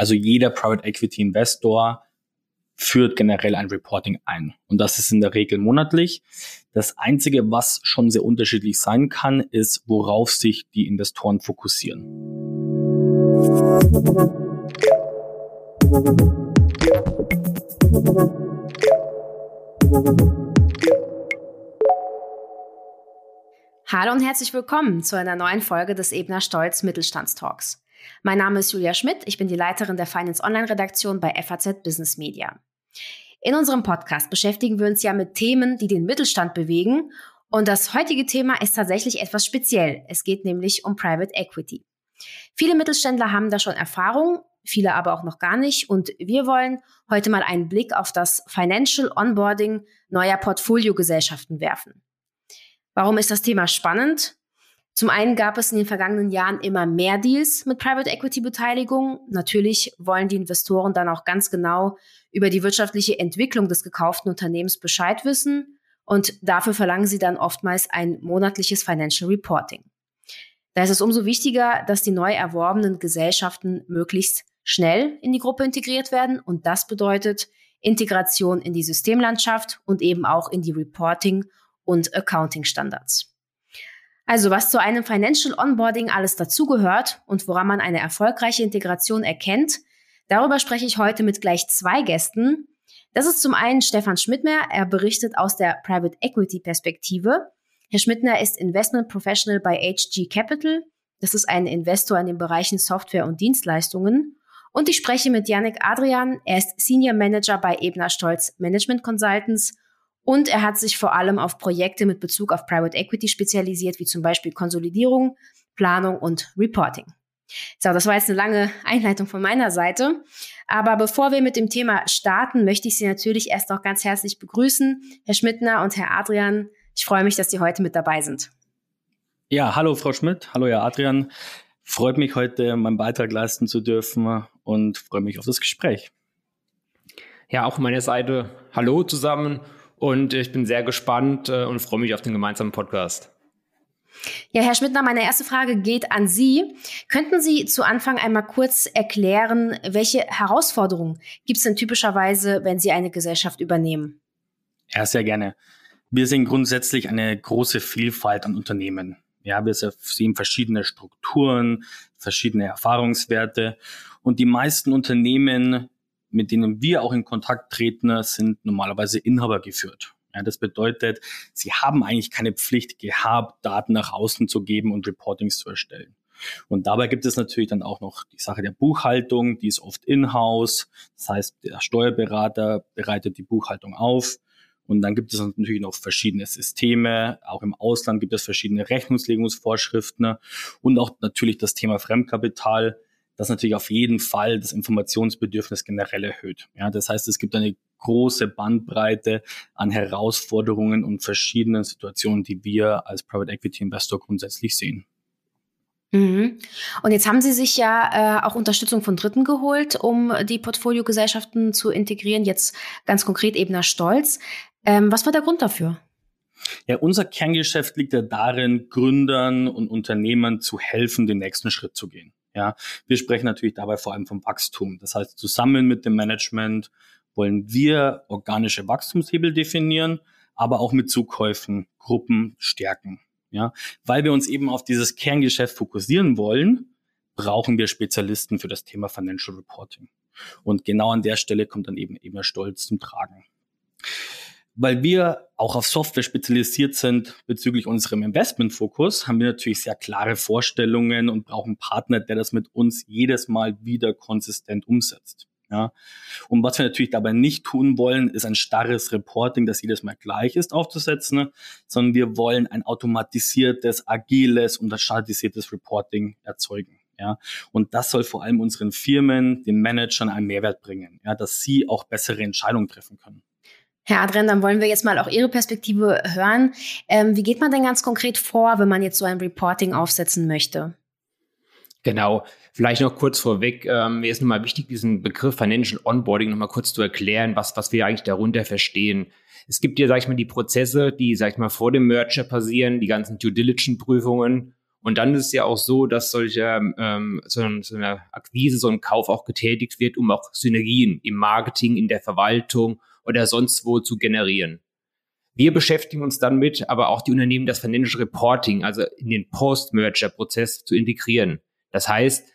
Also jeder Private Equity Investor führt generell ein Reporting ein. Und das ist in der Regel monatlich. Das Einzige, was schon sehr unterschiedlich sein kann, ist, worauf sich die Investoren fokussieren. Hallo und herzlich willkommen zu einer neuen Folge des Ebner Stolz Mittelstandstalks. Mein Name ist Julia Schmidt, ich bin die Leiterin der Finance Online Redaktion bei FAZ Business Media. In unserem Podcast beschäftigen wir uns ja mit Themen, die den Mittelstand bewegen. Und das heutige Thema ist tatsächlich etwas speziell. Es geht nämlich um Private Equity. Viele Mittelständler haben da schon Erfahrung, viele aber auch noch gar nicht. Und wir wollen heute mal einen Blick auf das Financial Onboarding neuer Portfoliogesellschaften werfen. Warum ist das Thema spannend? Zum einen gab es in den vergangenen Jahren immer mehr Deals mit Private Equity Beteiligung. Natürlich wollen die Investoren dann auch ganz genau über die wirtschaftliche Entwicklung des gekauften Unternehmens Bescheid wissen und dafür verlangen sie dann oftmals ein monatliches Financial Reporting. Da ist es umso wichtiger, dass die neu erworbenen Gesellschaften möglichst schnell in die Gruppe integriert werden und das bedeutet Integration in die Systemlandschaft und eben auch in die Reporting- und Accounting-Standards. Also was zu einem Financial Onboarding alles dazugehört und woran man eine erfolgreiche Integration erkennt, darüber spreche ich heute mit gleich zwei Gästen. Das ist zum einen Stefan Schmidtmer. Er berichtet aus der Private Equity Perspektive. Herr Schmidtner ist Investment Professional bei HG Capital. Das ist ein Investor in den Bereichen Software und Dienstleistungen. Und ich spreche mit Yannick Adrian. Er ist Senior Manager bei Ebner Stolz Management Consultants und er hat sich vor allem auf Projekte mit Bezug auf Private Equity spezialisiert, wie zum Beispiel Konsolidierung, Planung und Reporting. So, das war jetzt eine lange Einleitung von meiner Seite. Aber bevor wir mit dem Thema starten, möchte ich Sie natürlich erst noch ganz herzlich begrüßen, Herr Schmidtner und Herr Adrian. Ich freue mich, dass Sie heute mit dabei sind. Ja, hallo Frau Schmidt, hallo Herr Adrian. Freut mich heute, meinen Beitrag leisten zu dürfen und freue mich auf das Gespräch. Ja, auch meine Seite. Hallo zusammen und ich bin sehr gespannt äh, und freue mich auf den gemeinsamen Podcast. Ja, Herr Schmidtner, meine erste Frage geht an Sie. Könnten Sie zu Anfang einmal kurz erklären, welche Herausforderungen gibt es denn typischerweise, wenn Sie eine Gesellschaft übernehmen? Ja, sehr gerne. Wir sehen grundsätzlich eine große Vielfalt an Unternehmen. Ja, wir sehen verschiedene Strukturen, verschiedene Erfahrungswerte und die meisten Unternehmen mit denen wir auch in Kontakt treten, sind normalerweise Inhaber geführt. Ja, das bedeutet, sie haben eigentlich keine Pflicht gehabt, Daten nach außen zu geben und Reportings zu erstellen. Und dabei gibt es natürlich dann auch noch die Sache der Buchhaltung, die ist oft in-house. Das heißt, der Steuerberater bereitet die Buchhaltung auf. Und dann gibt es natürlich noch verschiedene Systeme. Auch im Ausland gibt es verschiedene Rechnungslegungsvorschriften und auch natürlich das Thema Fremdkapital das natürlich auf jeden Fall das Informationsbedürfnis generell erhöht. Ja, das heißt, es gibt eine große Bandbreite an Herausforderungen und verschiedenen Situationen, die wir als Private Equity Investor grundsätzlich sehen. Mhm. Und jetzt haben Sie sich ja äh, auch Unterstützung von Dritten geholt, um die Portfoliogesellschaften zu integrieren, jetzt ganz konkret Ebner Stolz. Ähm, was war der Grund dafür? Ja, unser Kerngeschäft liegt ja darin, Gründern und Unternehmern zu helfen, den nächsten Schritt zu gehen. Ja, wir sprechen natürlich dabei vor allem vom Wachstum. Das heißt, zusammen mit dem Management wollen wir organische Wachstumshebel definieren, aber auch mit Zukäufen Gruppen stärken. Ja, weil wir uns eben auf dieses Kerngeschäft fokussieren wollen, brauchen wir Spezialisten für das Thema Financial Reporting. Und genau an der Stelle kommt dann eben eben Stolz zum Tragen weil wir auch auf Software spezialisiert sind bezüglich unserem Investmentfokus, haben wir natürlich sehr klare Vorstellungen und brauchen einen Partner, der das mit uns jedes Mal wieder konsistent umsetzt. Ja. Und was wir natürlich dabei nicht tun wollen, ist ein starres Reporting, das jedes Mal gleich ist, aufzusetzen, sondern wir wollen ein automatisiertes, agiles und standardisiertes Reporting erzeugen. Ja, und das soll vor allem unseren Firmen, den Managern einen Mehrwert bringen, ja, dass sie auch bessere Entscheidungen treffen können. Herr Adrian, dann wollen wir jetzt mal auch Ihre Perspektive hören. Ähm, wie geht man denn ganz konkret vor, wenn man jetzt so ein Reporting aufsetzen möchte? Genau. Vielleicht noch kurz vorweg, ähm, mir ist nochmal wichtig, diesen Begriff Financial Onboarding nochmal kurz zu erklären, was, was wir eigentlich darunter verstehen. Es gibt ja, sag ich mal, die Prozesse, die, sag ich mal, vor dem Merger passieren, die ganzen Due Diligence-Prüfungen. Und dann ist es ja auch so, dass solche, ähm, so, so eine Akquise, so ein Kauf auch getätigt wird, um auch Synergien im Marketing, in der Verwaltung oder sonst wo zu generieren. Wir beschäftigen uns dann mit, aber auch die Unternehmen, das Financial Reporting, also in den Post-Merger-Prozess zu integrieren. Das heißt,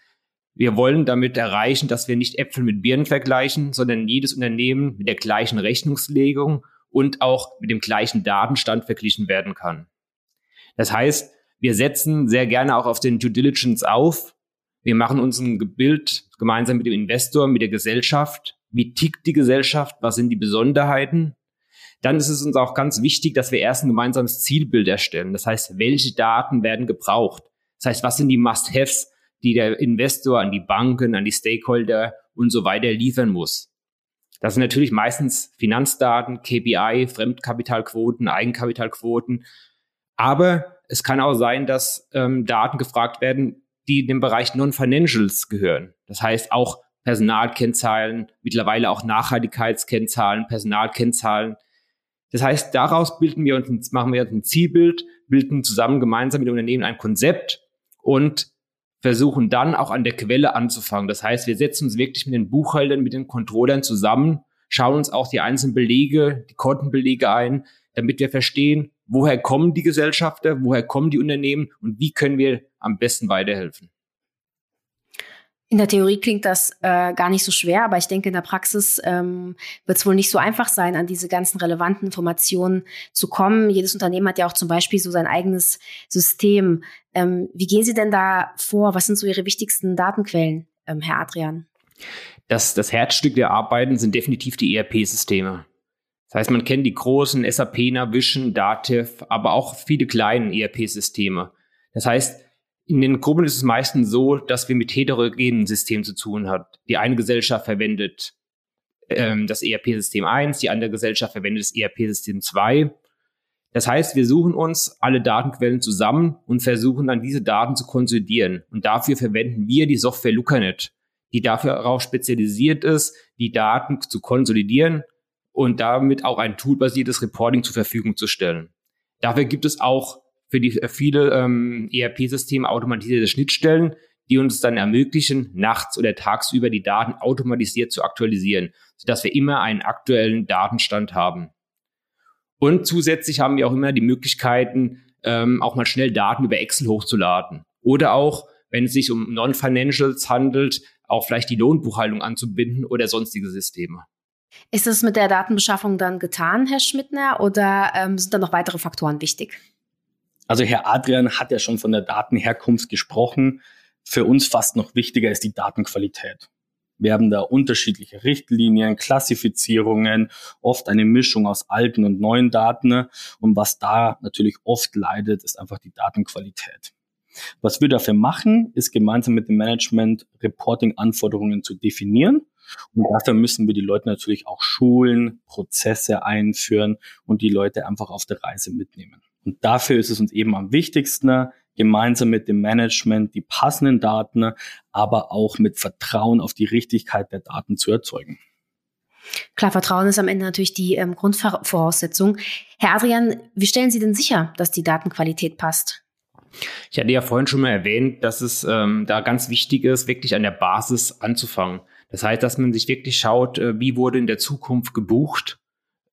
wir wollen damit erreichen, dass wir nicht Äpfel mit Birnen vergleichen, sondern jedes Unternehmen mit der gleichen Rechnungslegung und auch mit dem gleichen Datenstand verglichen werden kann. Das heißt, wir setzen sehr gerne auch auf den Due Diligence auf. Wir machen uns ein Bild gemeinsam mit dem Investor, mit der Gesellschaft. Wie tickt die Gesellschaft? Was sind die Besonderheiten? Dann ist es uns auch ganz wichtig, dass wir erst ein gemeinsames Zielbild erstellen. Das heißt, welche Daten werden gebraucht? Das heißt, was sind die Must-Haves, die der Investor an die Banken, an die Stakeholder und so weiter liefern muss? Das sind natürlich meistens Finanzdaten, KPI, Fremdkapitalquoten, Eigenkapitalquoten. Aber es kann auch sein, dass ähm, Daten gefragt werden, die in den Bereich Non-Financials gehören. Das heißt auch Personalkennzahlen, mittlerweile auch Nachhaltigkeitskennzahlen, Personalkennzahlen. Das heißt, daraus bilden wir uns, machen wir uns ein Zielbild, bilden zusammen gemeinsam mit dem Unternehmen ein Konzept und versuchen dann auch an der Quelle anzufangen. Das heißt, wir setzen uns wirklich mit den Buchhaltern, mit den Controllern zusammen, schauen uns auch die einzelnen Belege, die Kontenbelege ein, damit wir verstehen, woher kommen die Gesellschafter, woher kommen die Unternehmen und wie können wir am besten weiterhelfen. In der Theorie klingt das äh, gar nicht so schwer, aber ich denke, in der Praxis ähm, wird es wohl nicht so einfach sein, an diese ganzen relevanten Informationen zu kommen. Jedes Unternehmen hat ja auch zum Beispiel so sein eigenes System. Ähm, wie gehen Sie denn da vor? Was sind so Ihre wichtigsten Datenquellen, ähm, Herr Adrian? Das, das Herzstück der Arbeiten sind definitiv die ERP-Systeme. Das heißt, man kennt die großen SAP, Navision, Dativ, aber auch viele kleine ERP-Systeme. Das heißt, in den Gruppen ist es meistens so, dass wir mit heterogenen Systemen zu tun haben. Die eine Gesellschaft verwendet ähm, das ERP-System 1, die andere Gesellschaft verwendet das ERP-System 2. Das heißt, wir suchen uns alle Datenquellen zusammen und versuchen dann diese Daten zu konsolidieren. Und dafür verwenden wir die Software LucaNet, die dafür auch spezialisiert ist, die Daten zu konsolidieren und damit auch ein toolbasiertes Reporting zur Verfügung zu stellen. Dafür gibt es auch für die äh, viele ähm, ERP-Systeme automatisierte Schnittstellen, die uns dann ermöglichen, nachts oder tagsüber die Daten automatisiert zu aktualisieren, sodass wir immer einen aktuellen Datenstand haben. Und zusätzlich haben wir auch immer die Möglichkeiten, ähm, auch mal schnell Daten über Excel hochzuladen. Oder auch, wenn es sich um Non-Financials handelt, auch vielleicht die Lohnbuchhaltung anzubinden oder sonstige Systeme. Ist das mit der Datenbeschaffung dann getan, Herr Schmidtner, oder ähm, sind da noch weitere Faktoren wichtig? Also Herr Adrian hat ja schon von der Datenherkunft gesprochen. Für uns fast noch wichtiger ist die Datenqualität. Wir haben da unterschiedliche Richtlinien, Klassifizierungen, oft eine Mischung aus alten und neuen Daten. Und was da natürlich oft leidet, ist einfach die Datenqualität. Was wir dafür machen, ist gemeinsam mit dem Management Reporting-Anforderungen zu definieren. Und dafür müssen wir die Leute natürlich auch schulen, Prozesse einführen und die Leute einfach auf der Reise mitnehmen. Und dafür ist es uns eben am wichtigsten, gemeinsam mit dem Management die passenden Daten, aber auch mit Vertrauen auf die Richtigkeit der Daten zu erzeugen. Klar, Vertrauen ist am Ende natürlich die ähm, Grundvoraussetzung. Herr Adrian, wie stellen Sie denn sicher, dass die Datenqualität passt? Ich hatte ja vorhin schon mal erwähnt, dass es ähm, da ganz wichtig ist, wirklich an der Basis anzufangen. Das heißt, dass man sich wirklich schaut, äh, wie wurde in der Zukunft gebucht,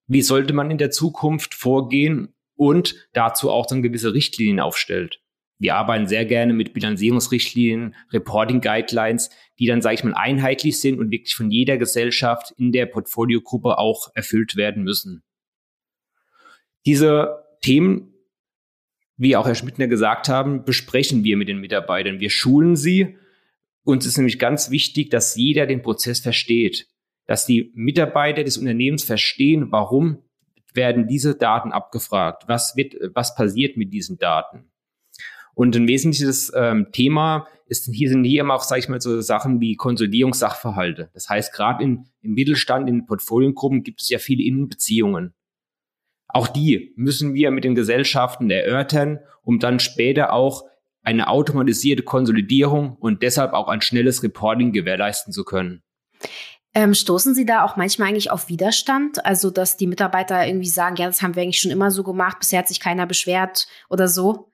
wie sollte man in der Zukunft vorgehen und dazu auch dann gewisse Richtlinien aufstellt. Wir arbeiten sehr gerne mit Bilanzierungsrichtlinien, Reporting Guidelines, die dann, sage ich mal, einheitlich sind und wirklich von jeder Gesellschaft in der Portfoliogruppe auch erfüllt werden müssen. Diese Themen, wie auch Herr Schmidtner gesagt haben, besprechen wir mit den Mitarbeitern. Wir schulen sie. Uns ist nämlich ganz wichtig, dass jeder den Prozess versteht, dass die Mitarbeiter des Unternehmens verstehen, warum werden diese Daten abgefragt? Was wird, was passiert mit diesen Daten? Und ein wesentliches ähm, Thema ist hier sind hier immer auch, sage ich mal, so Sachen wie Konsolidierungssachverhalte. Das heißt, gerade im Mittelstand, in Portfoliengruppen gibt es ja viele Innenbeziehungen. Auch die müssen wir mit den Gesellschaften erörtern, um dann später auch eine automatisierte Konsolidierung und deshalb auch ein schnelles Reporting gewährleisten zu können. Ähm, stoßen Sie da auch manchmal eigentlich auf Widerstand? Also, dass die Mitarbeiter irgendwie sagen, ja, das haben wir eigentlich schon immer so gemacht, bisher hat sich keiner beschwert oder so?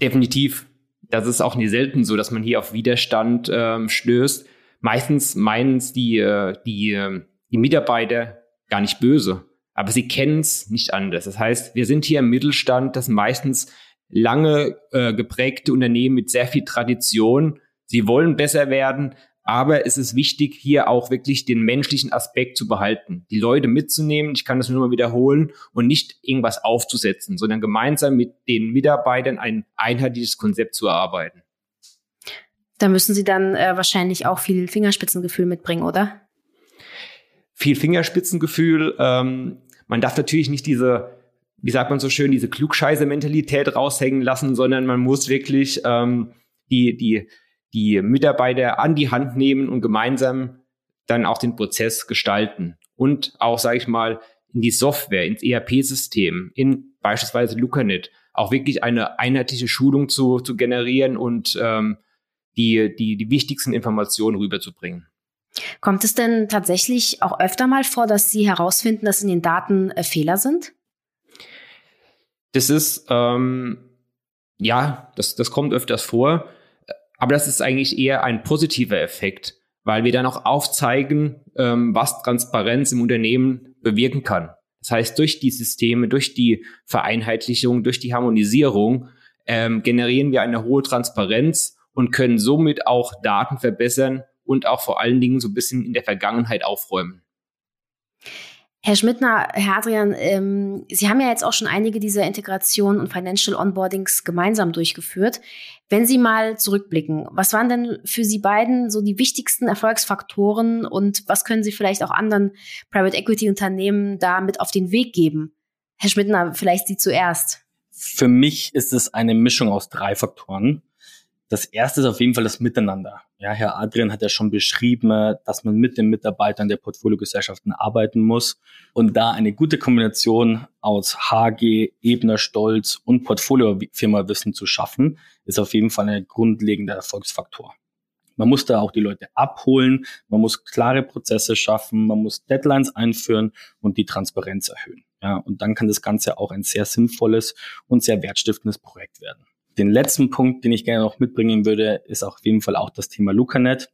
Definitiv. Das ist auch nie selten so, dass man hier auf Widerstand ähm, stößt. Meistens meinen es die, äh, die, äh, die Mitarbeiter gar nicht böse, aber sie kennen es nicht anders. Das heißt, wir sind hier im Mittelstand, das meistens lange äh, geprägte Unternehmen mit sehr viel Tradition. Sie wollen besser werden, aber es ist wichtig, hier auch wirklich den menschlichen Aspekt zu behalten, die Leute mitzunehmen, ich kann das nur mal wiederholen, und nicht irgendwas aufzusetzen, sondern gemeinsam mit den Mitarbeitern ein einheitliches Konzept zu erarbeiten. Da müssen Sie dann äh, wahrscheinlich auch viel Fingerspitzengefühl mitbringen, oder? Viel Fingerspitzengefühl. Ähm, man darf natürlich nicht diese, wie sagt man so schön, diese Klugscheiße-Mentalität raushängen lassen, sondern man muss wirklich ähm, die, die, die Mitarbeiter an die Hand nehmen und gemeinsam dann auch den Prozess gestalten und auch, sage ich mal, in die Software, ins ERP-System, in beispielsweise LucaNet, auch wirklich eine einheitliche Schulung zu, zu generieren und ähm, die, die, die wichtigsten Informationen rüberzubringen. Kommt es denn tatsächlich auch öfter mal vor, dass Sie herausfinden, dass in den Daten äh, Fehler sind? Das ist, ähm, ja, das, das kommt öfters vor. Aber das ist eigentlich eher ein positiver Effekt, weil wir dann auch aufzeigen, ähm, was Transparenz im Unternehmen bewirken kann. Das heißt, durch die Systeme, durch die Vereinheitlichung, durch die Harmonisierung ähm, generieren wir eine hohe Transparenz und können somit auch Daten verbessern und auch vor allen Dingen so ein bisschen in der Vergangenheit aufräumen. Herr Schmidtner, Herr Adrian, ähm, Sie haben ja jetzt auch schon einige dieser Integration und Financial Onboardings gemeinsam durchgeführt. Wenn Sie mal zurückblicken, was waren denn für Sie beiden so die wichtigsten Erfolgsfaktoren und was können Sie vielleicht auch anderen Private Equity Unternehmen da mit auf den Weg geben? Herr Schmidtner, vielleicht Sie zuerst. Für mich ist es eine Mischung aus drei Faktoren. Das erste ist auf jeden Fall das Miteinander. Ja, Herr Adrian hat ja schon beschrieben, dass man mit den Mitarbeitern der Portfoliogesellschaften arbeiten muss und da eine gute Kombination aus HG, Ebner Stolz und Portfoliofirma Wissen zu schaffen, ist auf jeden Fall ein grundlegender Erfolgsfaktor. Man muss da auch die Leute abholen, man muss klare Prozesse schaffen, man muss Deadlines einführen und die Transparenz erhöhen. Ja, und dann kann das Ganze auch ein sehr sinnvolles und sehr wertstiftendes Projekt werden. Den letzten Punkt, den ich gerne noch mitbringen würde, ist auf jeden Fall auch das Thema LucaNet.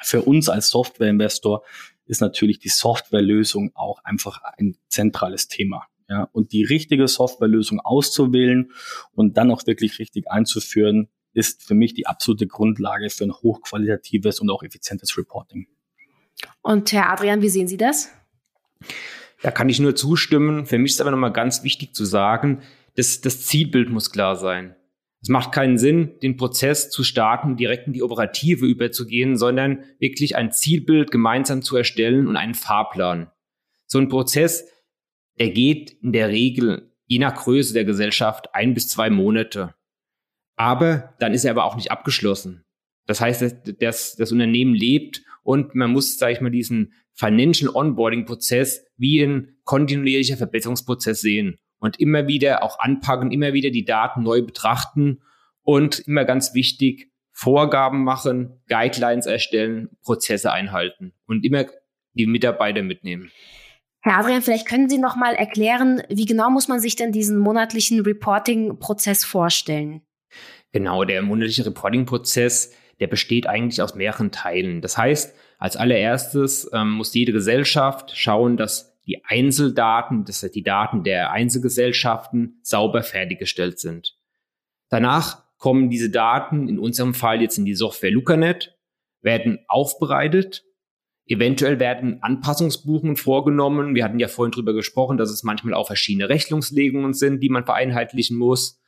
Für uns als Software-Investor ist natürlich die Softwarelösung auch einfach ein zentrales Thema. Ja, und die richtige Softwarelösung auszuwählen und dann auch wirklich richtig einzuführen, ist für mich die absolute Grundlage für ein hochqualitatives und auch effizientes Reporting. Und Herr Adrian, wie sehen Sie das? Da kann ich nur zustimmen. Für mich ist aber nochmal ganz wichtig zu sagen, dass das Zielbild muss klar sein. Es macht keinen Sinn, den Prozess zu starten, direkt in die Operative überzugehen, sondern wirklich ein Zielbild gemeinsam zu erstellen und einen Fahrplan. So ein Prozess, der geht in der Regel je nach Größe der Gesellschaft ein bis zwei Monate. Aber dann ist er aber auch nicht abgeschlossen. Das heißt, dass das Unternehmen lebt und man muss, sage ich mal, diesen Financial Onboarding Prozess wie ein kontinuierlicher Verbesserungsprozess sehen und immer wieder auch anpacken, immer wieder die Daten neu betrachten und immer ganz wichtig, Vorgaben machen, Guidelines erstellen, Prozesse einhalten und immer die Mitarbeiter mitnehmen. Herr Adrian, vielleicht können Sie noch mal erklären, wie genau muss man sich denn diesen monatlichen Reporting-Prozess vorstellen? Genau, der monatliche Reporting-Prozess, der besteht eigentlich aus mehreren Teilen. Das heißt, als allererstes ähm, muss jede Gesellschaft schauen, dass die Einzeldaten, das heißt die Daten der Einzelgesellschaften, sauber fertiggestellt sind. Danach kommen diese Daten, in unserem Fall jetzt in die Software LucaNet, werden aufbereitet. Eventuell werden Anpassungsbuchungen vorgenommen. Wir hatten ja vorhin drüber gesprochen, dass es manchmal auch verschiedene Rechnungslegungen sind, die man vereinheitlichen muss.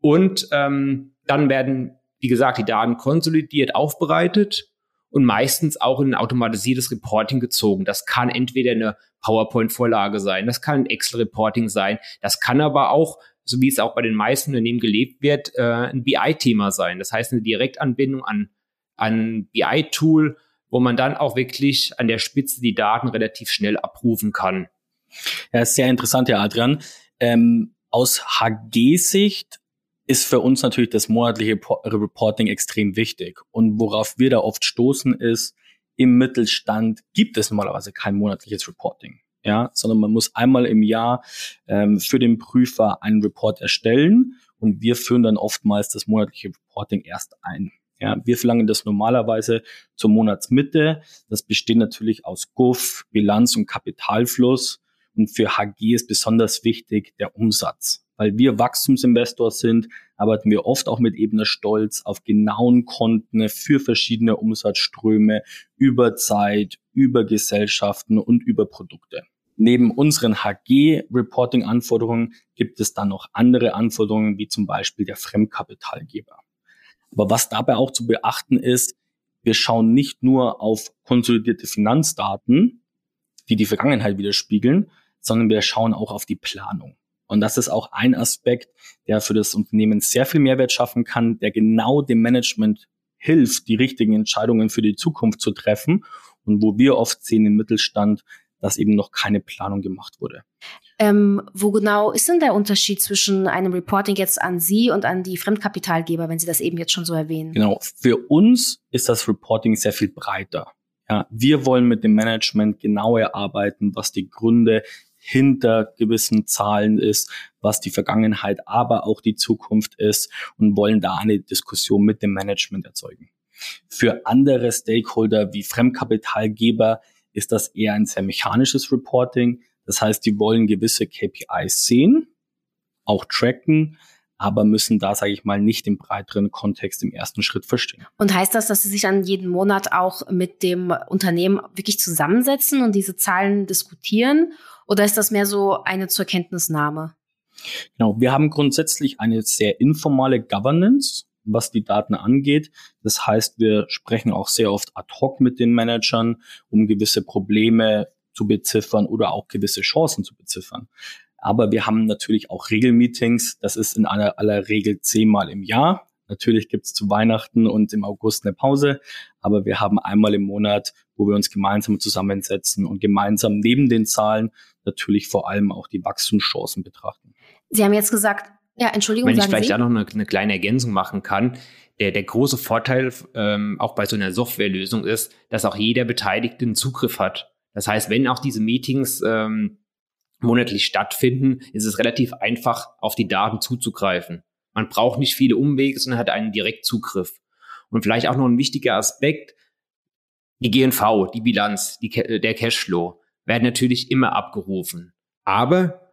Und ähm, dann werden, wie gesagt, die Daten konsolidiert aufbereitet und meistens auch in ein automatisiertes Reporting gezogen. Das kann entweder eine PowerPoint-Vorlage sein, das kann ein Excel-Reporting sein, das kann aber auch, so wie es auch bei den meisten Unternehmen gelebt wird, äh, ein BI-Thema sein. Das heißt eine Direktanbindung an ein BI-Tool, wo man dann auch wirklich an der Spitze die Daten relativ schnell abrufen kann. Ja, ist sehr interessant, Herr Adrian. Ähm, aus HG-Sicht ist für uns natürlich das monatliche Reporting extrem wichtig. Und worauf wir da oft stoßen ist, im Mittelstand gibt es normalerweise kein monatliches Reporting. ja, sondern man muss einmal im Jahr ähm, für den Prüfer einen Report erstellen und wir führen dann oftmals das monatliche Reporting erst ein. Ja, wir verlangen das normalerweise zur Monatsmitte. Das besteht natürlich aus GUF, Bilanz und Kapitalfluss. Und für HG ist besonders wichtig der Umsatz. Weil wir Wachstumsinvestor sind, arbeiten wir oft auch mit Ebner Stolz auf genauen Konten für verschiedene Umsatzströme über Zeit, über Gesellschaften und über Produkte. Neben unseren HG-Reporting-Anforderungen gibt es dann noch andere Anforderungen, wie zum Beispiel der Fremdkapitalgeber. Aber was dabei auch zu beachten ist, wir schauen nicht nur auf konsolidierte Finanzdaten, die die Vergangenheit widerspiegeln, sondern wir schauen auch auf die Planung. Und das ist auch ein Aspekt, der für das Unternehmen sehr viel Mehrwert schaffen kann, der genau dem Management hilft, die richtigen Entscheidungen für die Zukunft zu treffen und wo wir oft sehen im Mittelstand, dass eben noch keine Planung gemacht wurde. Ähm, wo genau ist denn der Unterschied zwischen einem Reporting jetzt an Sie und an die Fremdkapitalgeber, wenn Sie das eben jetzt schon so erwähnen? Genau. Für uns ist das Reporting sehr viel breiter. Ja, wir wollen mit dem Management genau erarbeiten, was die Gründe hinter gewissen Zahlen ist, was die Vergangenheit, aber auch die Zukunft ist und wollen da eine Diskussion mit dem Management erzeugen. Für andere Stakeholder wie Fremdkapitalgeber ist das eher ein sehr mechanisches Reporting. Das heißt, die wollen gewisse KPIs sehen, auch tracken, aber müssen da, sage ich mal, nicht im breiteren Kontext im ersten Schritt verstehen. Und heißt das, dass Sie sich dann jeden Monat auch mit dem Unternehmen wirklich zusammensetzen und diese Zahlen diskutieren? Oder ist das mehr so eine zur Kenntnisnahme? Genau, wir haben grundsätzlich eine sehr informale Governance was die Daten angeht. Das heißt, wir sprechen auch sehr oft ad hoc mit den Managern, um gewisse Probleme zu beziffern oder auch gewisse Chancen zu beziffern. Aber wir haben natürlich auch Regelmeetings. Das ist in aller, aller Regel zehnmal im Jahr. Natürlich gibt's zu Weihnachten und im August eine Pause, aber wir haben einmal im Monat, wo wir uns gemeinsam zusammensetzen und gemeinsam neben den Zahlen natürlich vor allem auch die Wachstumschancen betrachten. Sie haben jetzt gesagt, ja, Entschuldigung. Wenn ich vielleicht Sie? auch noch eine, eine, kleine Ergänzung machen kann. Der, der große Vorteil ähm, auch bei so einer Softwarelösung ist, dass auch jeder Beteiligte einen Zugriff hat. Das heißt, wenn auch diese Meetings ähm, monatlich stattfinden, ist es relativ einfach, auf die Daten zuzugreifen. Man braucht nicht viele Umwege, sondern hat einen Direktzugriff. Und vielleicht auch noch ein wichtiger Aspekt, die GNV, die Bilanz, die, der Cashflow werden natürlich immer abgerufen. Aber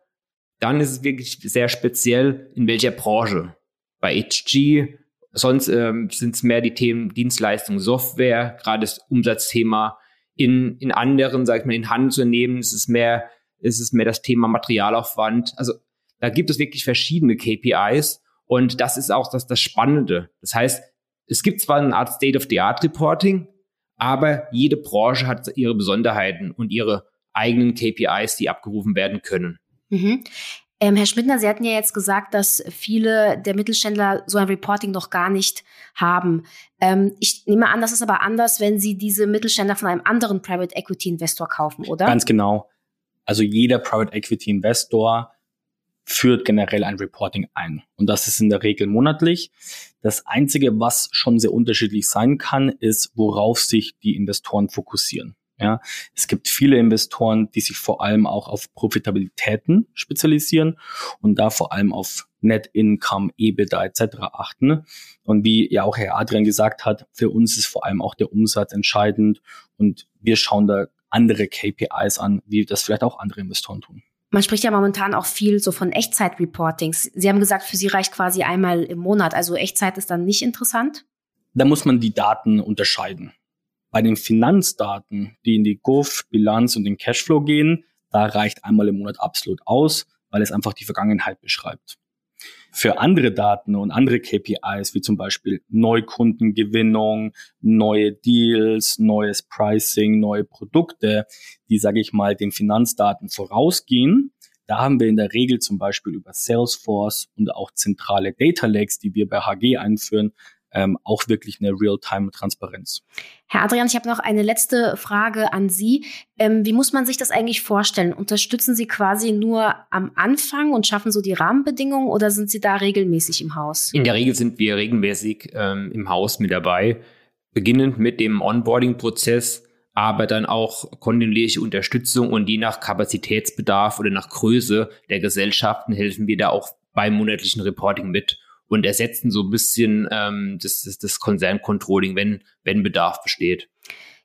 dann ist es wirklich sehr speziell, in welcher Branche. Bei HG, sonst ähm, sind es mehr die Themen Dienstleistung, Software, gerade das Umsatzthema. In, in anderen, sag ich mal, in Handelsunternehmen ist es mehr, ist es mehr das Thema Materialaufwand. Also da gibt es wirklich verschiedene KPIs und das ist auch das, das Spannende. Das heißt, es gibt zwar eine Art State-of-the-Art-Reporting, aber jede Branche hat ihre Besonderheiten und ihre eigenen KPIs, die abgerufen werden können. Mhm. Ähm, Herr Schmidtner, Sie hatten ja jetzt gesagt, dass viele der Mittelständler so ein Reporting noch gar nicht haben. Ähm, ich nehme an, das ist aber anders, wenn Sie diese Mittelständler von einem anderen Private Equity Investor kaufen, oder? Ganz genau. Also jeder Private Equity Investor führt generell ein Reporting ein. Und das ist in der Regel monatlich. Das Einzige, was schon sehr unterschiedlich sein kann, ist, worauf sich die Investoren fokussieren. Ja, es gibt viele Investoren, die sich vor allem auch auf Profitabilitäten spezialisieren und da vor allem auf Net Income, EBITDA etc. achten. Und wie ja auch Herr Adrian gesagt hat, für uns ist vor allem auch der Umsatz entscheidend und wir schauen da andere KPIs an, wie das vielleicht auch andere Investoren tun. Man spricht ja momentan auch viel so von Echtzeit-Reportings. Sie haben gesagt, für Sie reicht quasi einmal im Monat. Also Echtzeit ist dann nicht interessant? Da muss man die Daten unterscheiden. Bei den Finanzdaten, die in die GUF, Bilanz und den Cashflow gehen, da reicht einmal im Monat absolut aus, weil es einfach die Vergangenheit beschreibt. Für andere Daten und andere KPIs, wie zum Beispiel Neukundengewinnung, neue Deals, neues Pricing, neue Produkte, die, sage ich mal, den Finanzdaten vorausgehen, da haben wir in der Regel zum Beispiel über Salesforce und auch zentrale Data Lakes, die wir bei HG einführen, ähm, auch wirklich eine Real-Time-Transparenz. Herr Adrian, ich habe noch eine letzte Frage an Sie. Ähm, wie muss man sich das eigentlich vorstellen? Unterstützen Sie quasi nur am Anfang und schaffen so die Rahmenbedingungen oder sind Sie da regelmäßig im Haus? In der Regel sind wir regelmäßig ähm, im Haus mit dabei, beginnend mit dem Onboarding-Prozess, aber dann auch kontinuierliche Unterstützung und je nach Kapazitätsbedarf oder nach Größe der Gesellschaften helfen wir da auch beim monatlichen Reporting mit und ersetzen so ein bisschen ähm, das, das, das Konzerncontrolling, wenn, wenn Bedarf besteht.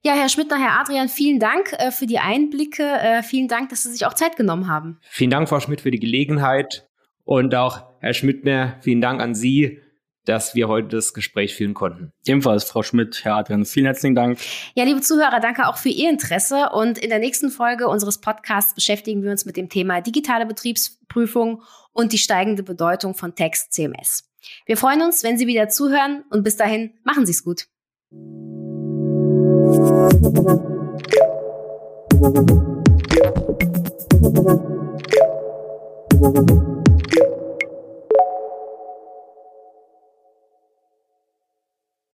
Ja, Herr Schmidtner, Herr Adrian, vielen Dank äh, für die Einblicke. Äh, vielen Dank, dass Sie sich auch Zeit genommen haben. Vielen Dank, Frau Schmidt, für die Gelegenheit. Und auch Herr Schmidtner, vielen Dank an Sie, dass wir heute das Gespräch führen konnten. Ebenfalls, Frau Schmidt, Herr Adrian, vielen herzlichen Dank. Ja, liebe Zuhörer, danke auch für Ihr Interesse. Und in der nächsten Folge unseres Podcasts beschäftigen wir uns mit dem Thema digitale Betriebsprüfung und die steigende Bedeutung von Text CMS. Wir freuen uns, wenn Sie wieder zuhören und bis dahin machen Sie es gut.